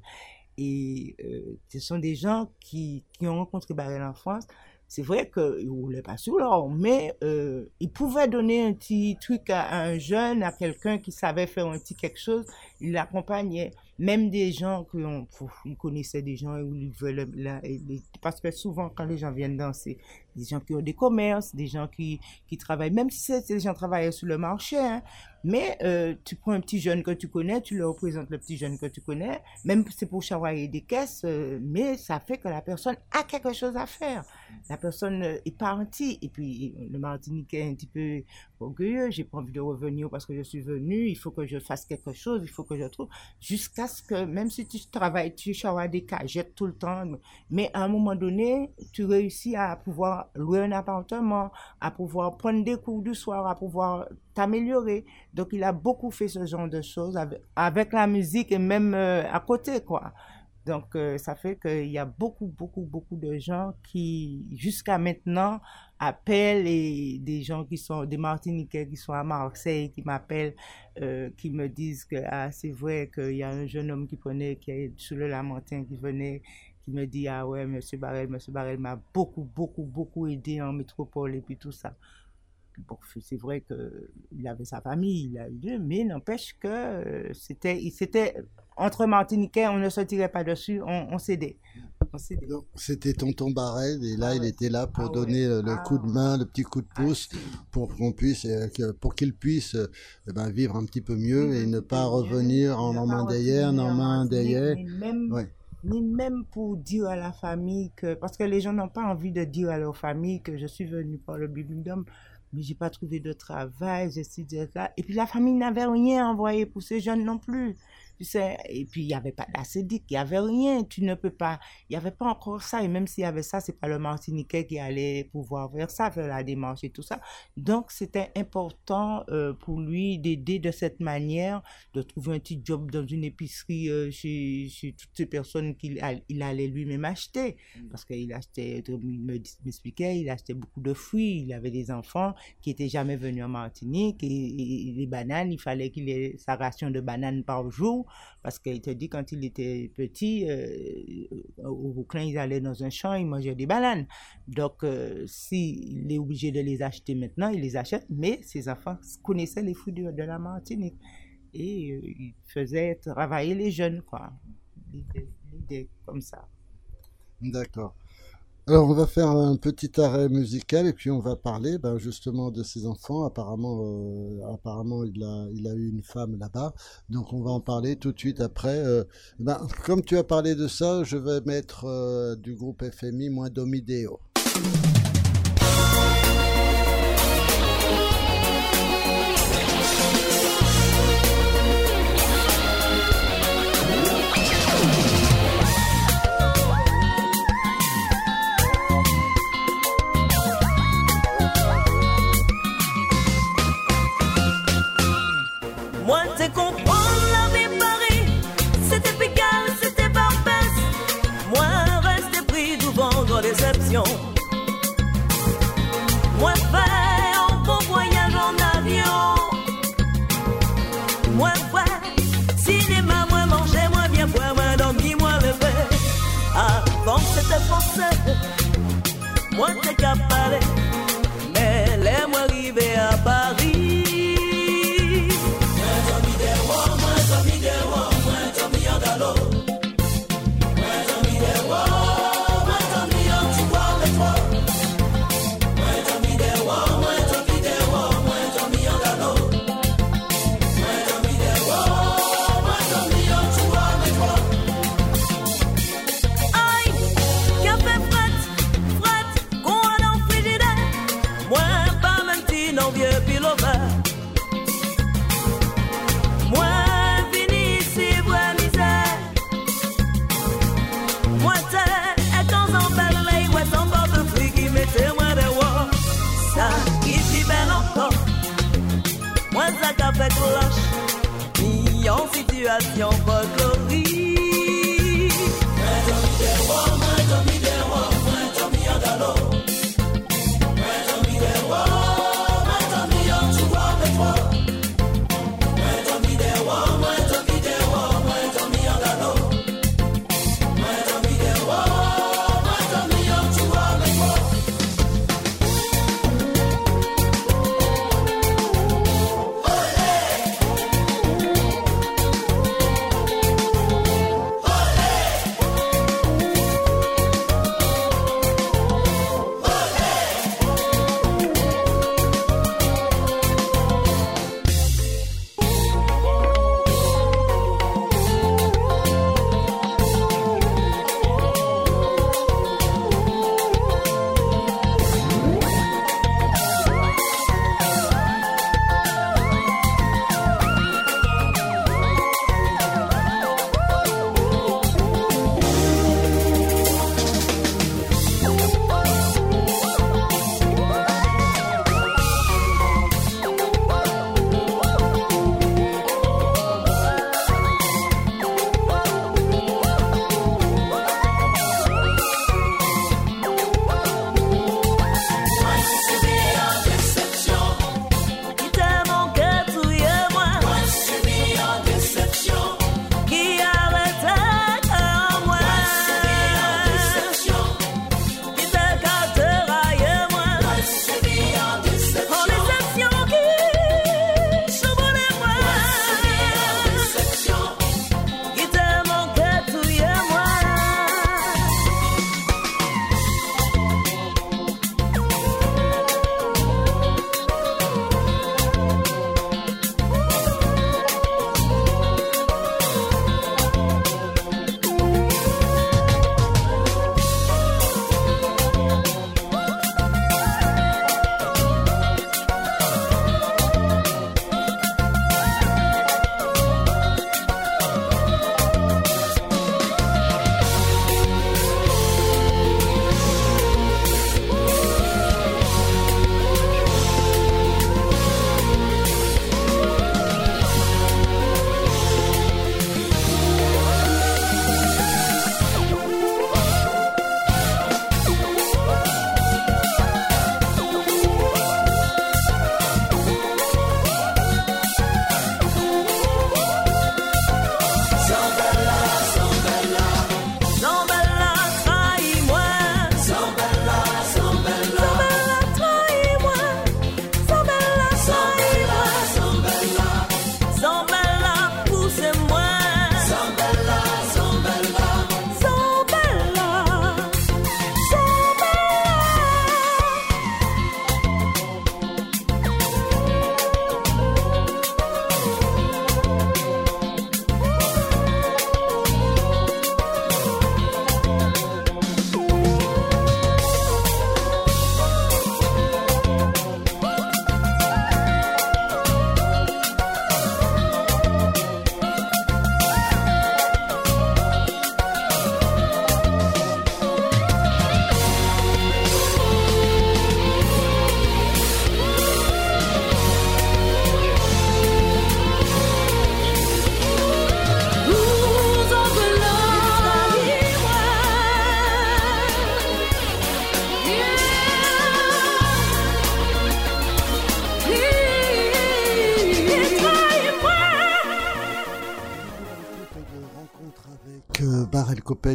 Et euh, ce sont des gens qui, qui ont rencontré Barrel en France. C'est vrai qu'il roulait pas sur l'or, mais euh, il pouvait donner un petit truc à, à un jeune, à quelqu'un qui savait faire un petit quelque chose. Il l'accompagnait. Même des gens ont, pff, ils connaissaient des gens où ils veulent, et les- parce que souvent quand les gens viennent danser, des gens qui ont des commerces, des gens qui, qui travaillent, même si c'est des gens travaillent sur le marché, hein, mais euh, tu prends un petit jeune que tu connais, tu leur présentes le petit jeune que tu connais, même si c'est pour chavailler des caisses, euh, mais ça fait que la personne a quelque chose à faire. La personne euh, est partie, et puis le Martiniquais est un petit peu orgueilleux, j'ai pas envie de revenir parce que je suis venu, il faut que je fasse quelque chose, il faut que je trouve, jusqu'à ce que, même si tu travailles, tu chavailles des cagettes tout le temps, mais à un moment donné, tu réussis à pouvoir louer un appartement, à pouvoir prendre des cours du soir, à pouvoir t'améliorer. Donc, il a beaucoup fait ce genre de choses avec, avec la musique et même euh, à côté, quoi. Donc, euh, ça fait qu'il y a beaucoup, beaucoup, beaucoup de gens qui, jusqu'à maintenant, appellent et des gens qui sont, des Martiniquais qui sont à Marseille, qui m'appellent, euh, qui me disent que, ah, c'est vrai qu'il y a un jeune homme qui prenait, qui est sur le Lamentin, qui venait, qui me dit, ah ouais, Monsieur Barrel, Monsieur Barrel m'a beaucoup, beaucoup, beaucoup aidé en métropole et puis tout ça. Bon, c'est vrai qu'il avait sa famille, il a eu, mais n'empêche que euh, c'était, c'était entre Martiniquais, on ne se tirait pas dessus, on, on C'était Tonton Barrel et là Ah il était là pour Ah donner le, le Ah coup de main, le petit coup de pouce Ah, pour qu'on puisse, euh, pour qu'il puisse euh, eh ben, vivre un petit peu mieux et ne pas revenir en revenir d'hier, en en main Martinique, d'hier. ni même, pour dire à la famille que, parce que les gens n'ont pas envie de dire à leur famille que je suis venu par le Bibendum, mais j'ai pas trouvé de travail, j'ai ci, j'ai ça. Et puis la famille n'avait rien envoyé pour ces jeunes non plus. Tu sais, et puis il n'y avait pas d'acédique, il n'y avait rien, tu ne peux pas, il n'y avait pas encore ça, et même s'il y avait ça, c'est pas le Martiniquais qui allait pouvoir faire ça, faire la démarche et tout ça. Donc c'était important euh, pour lui d'aider de cette manière, de trouver un petit job dans une épicerie euh, chez, chez toutes ces personnes qu'il il allait lui-même acheter. Parce qu'il achetait, il m'expliquait, il achetait beaucoup de fruits, il avait des enfants qui étaient jamais venus en Martinique, et- et les bananes, il fallait qu'il ait sa ration de bananes par jour, parce qu'il te dit quand il était petit, euh, au Rouclin, ils allaient dans un champ, ils mangeaient des bananes. Donc, euh, s'il est obligé de les acheter maintenant, il les achète, mais ses enfants connaissaient les fruits de, la Martinique. Et euh, il faisait travailler les jeunes, quoi. L'idée comme ça. D'accord. Alors, on va faire un petit arrêt musical et puis on va parler ben, justement de ses enfants. Apparemment, euh, apparemment il, a, il a eu une femme là-bas. Donc, on va en parler tout de suite après. Euh, ben, comme tu as parlé de ça, je vais mettre euh, du groupe FMI moins Domideo.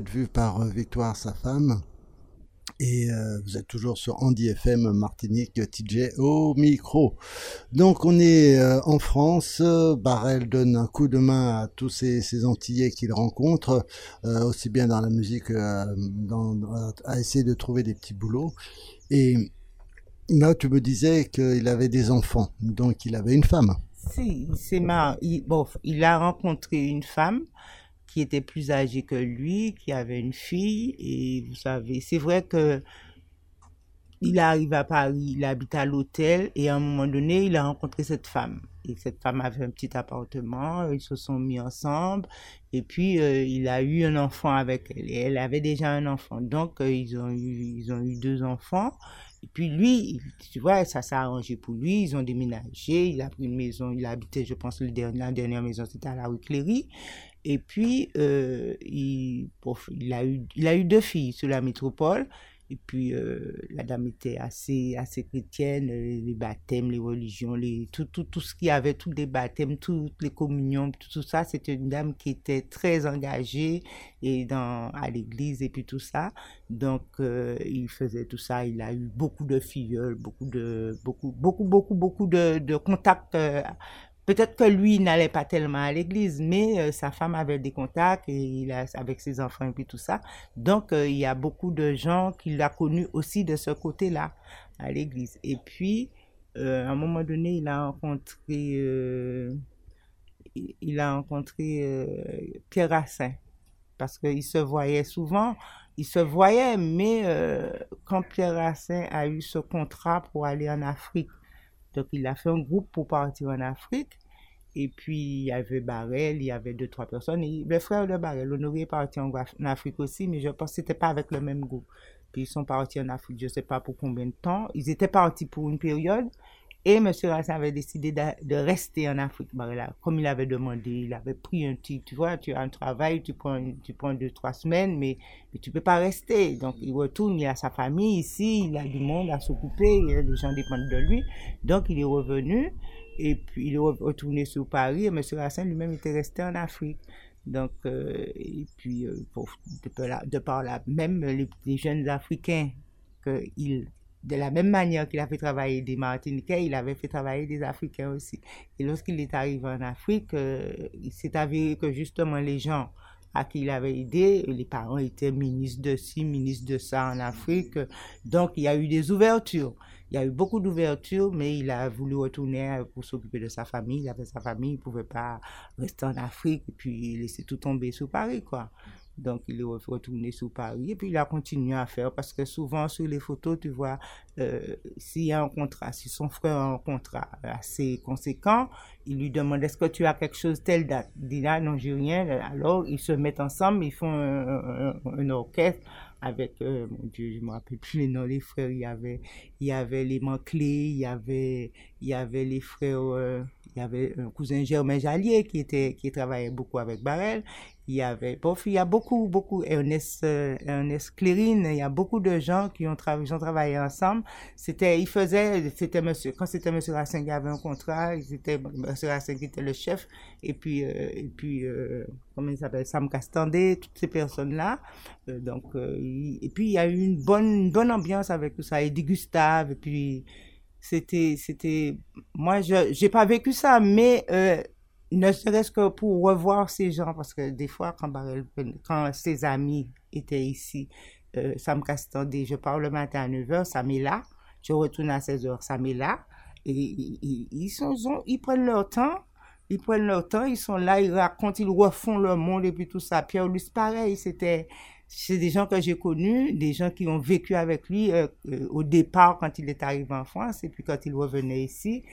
Vue par euh, Victoire, sa femme. Et euh, vous êtes toujours sur Andy FM Martinique TJ au micro. Donc on est euh, en France. Barrel donne un coup de main à tous ces, ces Antillais qu'il rencontre, aussi bien dans la musique à essayer de trouver des petits boulots. Et là, tu me disais qu'il avait des enfants, donc il avait une femme. Si, c'est marrant. bon, il a rencontré une femme qui était plus âgé que lui, qui avait une fille. Et vous savez, c'est vrai que il arrive à Paris, il habite à l'hôtel et à un moment donné, il a rencontré cette femme. Et cette femme avait un petit appartement, ils se sont mis ensemble et puis euh, il a eu un enfant avec elle et elle avait déjà un enfant. Donc euh, ils ont eu ils ont eu deux enfants. Et puis lui, tu vois, ça s'est arrangé pour lui. Ils ont déménagé. Il a pris une maison. Il habitait, je pense, la dernière maison, c'était à la rue Cléry. Et puis, euh, il, il, a eu, il a eu deux filles sur la métropole. Et puis, euh, la dame était assez, assez chrétienne, euh, les baptêmes, les religions, les, tout, tout, tout ce qu'il y avait, tous les baptêmes, toutes les communions, tout, tout ça, c'était une dame qui était très engagée et dans, à l'église et puis tout ça. Donc, il faisait tout ça. Il a eu beaucoup de filleuls, beaucoup de, beaucoup, beaucoup, beaucoup, beaucoup de, de contacts Peut-être que lui n'allait pas tellement à l'église, mais euh, sa femme avait des contacts et il a, avec ses enfants et puis tout ça. Donc, euh, il y a beaucoup de gens qui l'a connu aussi de ce côté-là à l'église. Et puis, euh, à un moment donné, il a rencontré, il a rencontré Pierre Racine parce qu'il se voyait souvent. Il se voyait, mais quand Pierre Racine a eu ce contrat pour aller en Afrique, donc il a fait un groupe pour partir en Afrique. Et puis il y avait Barrel, il y avait deux, trois personnes. Et le frère de Barrel, Honoré, est parti en, Afrique aussi, mais je pense que c'était pas avec le même groupe. Puis ils sont partis en Afrique, je sais pas pour combien de temps. Ils étaient partis pour une période. Et M. Racine avait décidé de, rester en Afrique. Barrel, comme il avait demandé, il avait pris un petit, tu vois, tu as un travail, tu prends, tu prends deux, trois semaines, mais, tu peux pas rester. Donc il retourne, il a sa famille ici, il a du monde à s'occuper, des gens dépendent de lui. Donc il est revenu. Et puis, il est re- retourné sur Paris et M. Racine lui-même était resté en Afrique. Donc, euh, et puis, euh, de, par là, là, même les, les jeunes Africains, que il, de la même manière qu'il a fait travailler des Martiniquais, il avait fait travailler des Africains aussi. Et lorsqu'il est arrivé en Afrique, euh, il s'est avéré que justement les gens à qui il avait aidé, les parents étaient ministres de ci, ministres de ça en Afrique. Donc, il y a eu des ouvertures. Il y a eu beaucoup d'ouvertures, mais il a voulu retourner euh, pour s'occuper de sa famille. Il avait sa famille, il ne pouvait pas rester en Afrique et puis laisser tout tomber sur Paris, quoi. Donc, il est re- retourné sur Paris et puis il a continué à faire parce que souvent sur les photos, tu vois, euh, s'il y a un contrat, si son frère a un contrat assez conséquent, il lui demande est-ce que tu as quelque chose telle date? Il dit là, non, j'ai rien. Alors, ils se mettent ensemble, ils font un, orchestre avec, euh, mon Dieu, je me rappelle plus les noms des frères. Il y avait, il avait les Manclés, il y avait, il y avait les frères, euh, il y avait un cousin Germain Jallier qui était, qui travaillait beaucoup avec Barrel. Il y avait, bref, il y a beaucoup, beaucoup, Ernest, euh, Ernest Clérine, il y a beaucoup de gens qui ont, ils ont travaillé ensemble. C'était, ils faisaient, c'était monsieur, quand c'était monsieur Racine qui avait un contrat, c'était monsieur Racine qui était le chef, et puis, euh, et puis, euh, comment il s'appelle, Sam Castandé, toutes ces personnes-là. Euh, donc, il- et puis, il y a eu une bonne, bonne ambiance avec tout ça, Eddie Gustave, et puis, c'était, c'était, moi, je, j'ai pas vécu ça, mais, ne serait-ce que pour revoir ces gens, parce que des fois, quand, ses amis étaient ici, euh, Sam Castandé, je pars le matin à 9h, Sam est là, je retourne à 16h, Sam est là, et ils, prennent leur temps, ils prennent leur temps, ils sont là, ils racontent, ils refont le monde et puis tout ça. Pierre Luce, pareil, c'était, c'est des gens que j'ai connus, des gens qui ont vécu avec lui euh, euh, au départ quand il est arrivé en France et puis quand il revenait ici.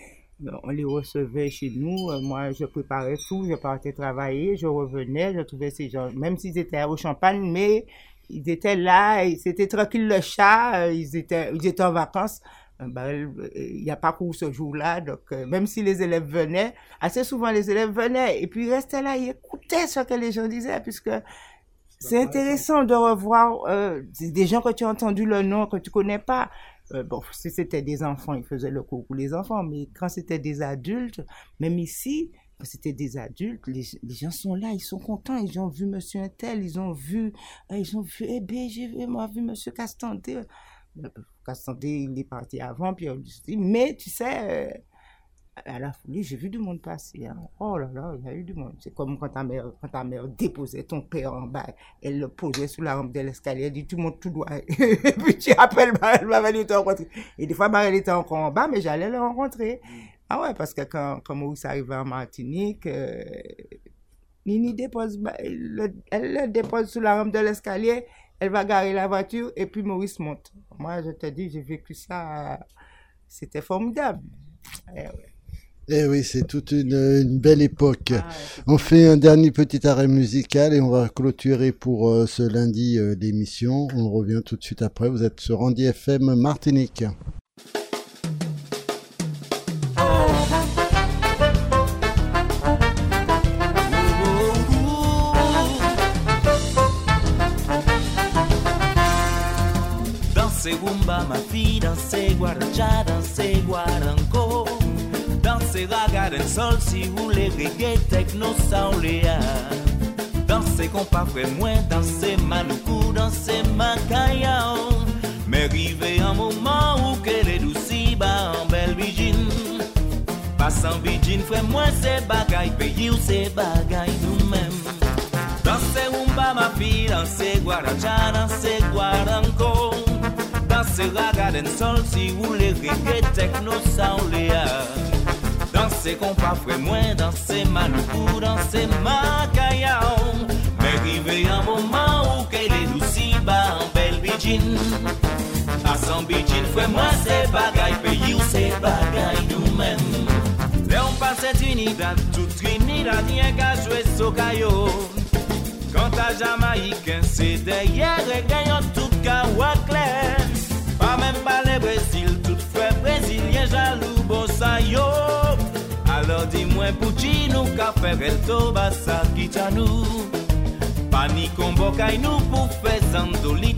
On les recevait chez nous. euh, Moi, je préparais tout. Je partais travailler. Je revenais. Je trouvais ces gens, même s'ils étaient au champagne, mais ils étaient là. C'était tranquille le chat. euh, Ils étaient, ils étaient en vacances. Euh, ben, il n'y a pas cours ce jour-là. Donc, même si les élèves venaient, assez souvent les élèves venaient et puis ils restaient là, ils écoutaient ce que les gens disaient, puisque c'est intéressant de revoir euh, des des gens que tu as entendu le nom, que tu connais pas. Euh, bon, si c'était des enfants, ils faisaient le cours pour les enfants, mais quand c'était des adultes, même ici, quand c'était des adultes, les, les gens sont là, ils sont contents, ils ont vu Monsieur Untel, ils ont vu, euh, ils ont vu, eh ben, j'ai vu, moi, vu Monsieur Castandé. Euh, Castandé, il est parti avant, puis on dit, mais tu sais, à la folie, j'ai vu du monde passer. hein. Oh là là, il y a eu du monde. C'est comme quand ta mère, quand ta mère déposait ton père en bas, elle le posait sous la rampe de l'escalier, elle dit tu montes tout droit. [laughs] Et puis tu appelles Barrel, Barrel était rencontré. Et des fois, Barrel était encore en bas, mais j'allais le rencontrer. Ah ouais, parce que quand, quand Maurice arrivait en Martinique, euh, Nini dépose, Ba- le- elle le dépose sous la rampe de l'escalier, elle va garer la voiture et puis Maurice monte. Moi, je te dis, j'ai vécu ça, c'était formidable. Eh ouais. Eh oui, c'est toute une, une belle époque. On fait un dernier petit arrêt musical et on va clôturer pour euh, ce lundi euh, l'émission. On revient tout de suite après. Vous êtes sur Randy FM Martinique. Ma fille, danser guaracha, danser guaranco. Danser raga den sol, si vous les reggae, techno, sauléa. Danser compas frère moins, danser manoukou, danser macayao. Mais rive un moment où que les doucis ba en belle vigine. Passant vigine, frère moi, c'est bagaille, pays ou c'est bagaille nous-mêmes. Danser rumba, ma fille, danser guaracha, raga sol, si reggae, techno, sauléa. Danser compas frère moins, danser manoukou, danser macayao. Mais rive un moment où que les doucis ba en belle vigine. Passant vigine, frère moi, c'est bagaille, pays ou c'est bagaille nous-mêmes. Là on passe Trinidad, tout Trinidad, rien qu'à jouer socayo. Quant à Jamaïcain, c'est derrière et gagnant tout clair. Pas même pas les Brésil, tout frère brésilien jaloux, bossa yo. Alors dis-moi, Pucci, nous qu'a faire el tobassa, quitte à nous. Pani convoca nous pour faire zandoli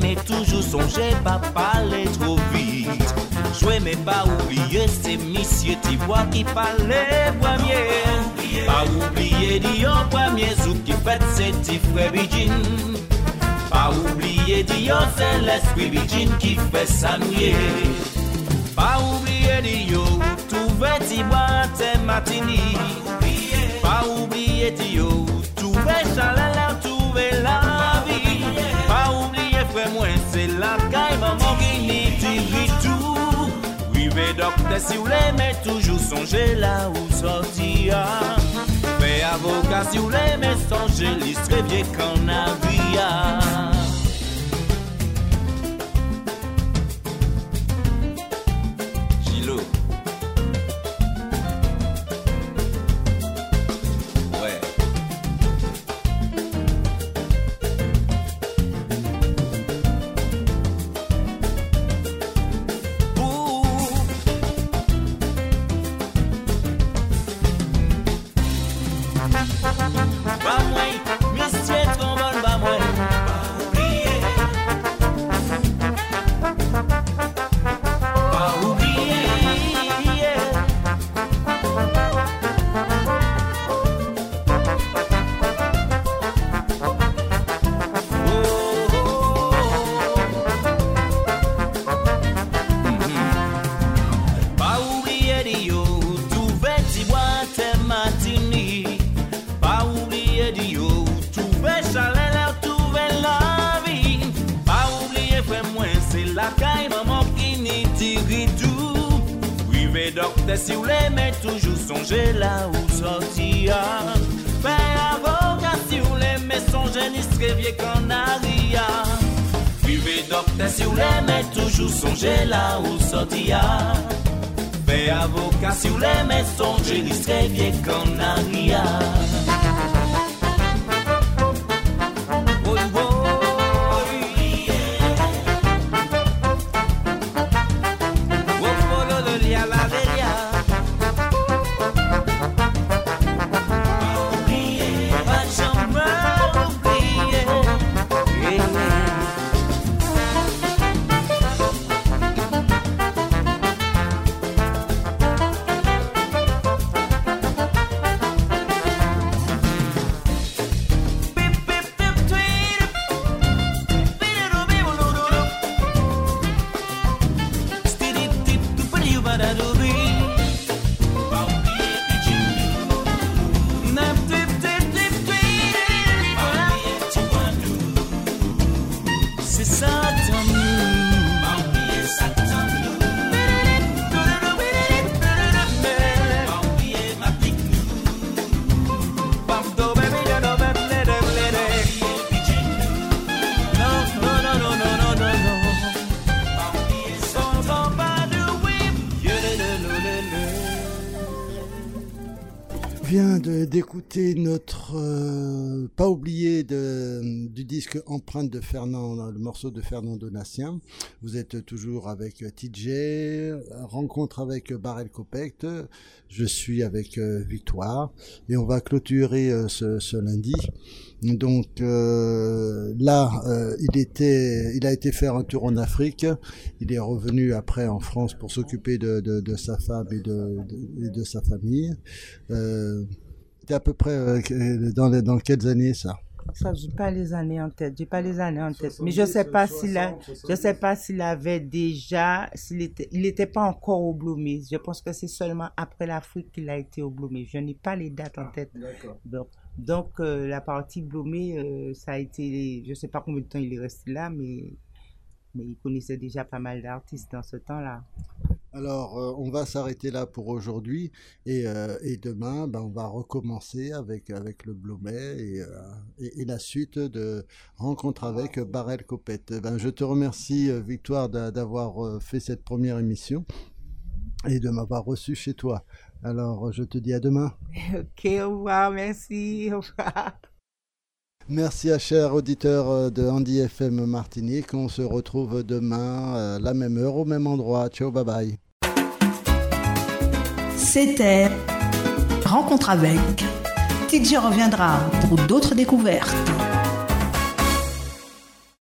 mais toujours songer, pas parler trop vite. Jouer, mais pas oublier, c'est monsieur, tu vois qui parlait premier. Pas oublier, dit en premier, zouk qui fait, c'est ti frère Bidjin. Pas oublier, dit oh, c'est l'esprit Bidjin qui fait nouiller. Pas oublier, yo, tout vêti boîte matini. Pas oublier, yo, tout chaleur, la caille, maman qui n'y dit tout. Oui, mais docteur, si vous l'aimez, toujours songer là où sortir. Mais avocat, si vous l'aimez, songez, l'histoire vieux qu'en a Gilo. Si vous l'aimez, toujours songer là où sortir. Fait avocat, si vous l'aimez, songez, vieux qu'en arrière. Vivez docteur si vous l'aimez, toujours songez là où sortir. Fait avocat si vous l'aimez, songez, il serait bien vient d'écouter notre euh, pas oublié de, du disque Empreinte de Fernand, le morceau de Fernand Donatien. Vous êtes toujours avec TJ, rencontre avec Barel Copect. Je suis avec euh, Victoire et on va clôturer euh, ce, ce, lundi. Donc là, il était, il a été faire un tour en Afrique. Il est revenu après en France pour s'occuper de, de, de, sa femme et de, de, de sa famille. Euh, C'était à peu près euh, dans, les, dans quelles années ça? Ça, j'ai pas les années en tête. J'ai pas les années en tête. Mais je sais pas s'il a, je sais pas s'il avait déjà, s'il était, il n'était pas encore au. Je pense que c'est seulement après l'Afrique qu'il a été au. Je n'ai pas les dates en tête. Donc, donc euh, la partie Blomé, euh, ça a été, je sais pas combien de temps il est resté là, mais, mais il connaissait déjà pas mal d'artistes dans ce temps-là. Alors, euh, on va s'arrêter là pour aujourd'hui et, euh, et demain, ben, on va recommencer avec, avec le Blomet et, et, et, la suite de rencontre avec Barel Copette. Ben, je te remercie, Victoire, d'avoir fait cette première émission et de m'avoir reçu chez toi. Alors, je te dis à demain. [laughs] Ok, au revoir, merci, au revoir. Merci à chers auditeurs de Andy FM Martinique. On se retrouve demain à la même heure, au même endroit. Ciao, bye bye. C'était Rencontre avec. TJ reviendra pour d'autres découvertes.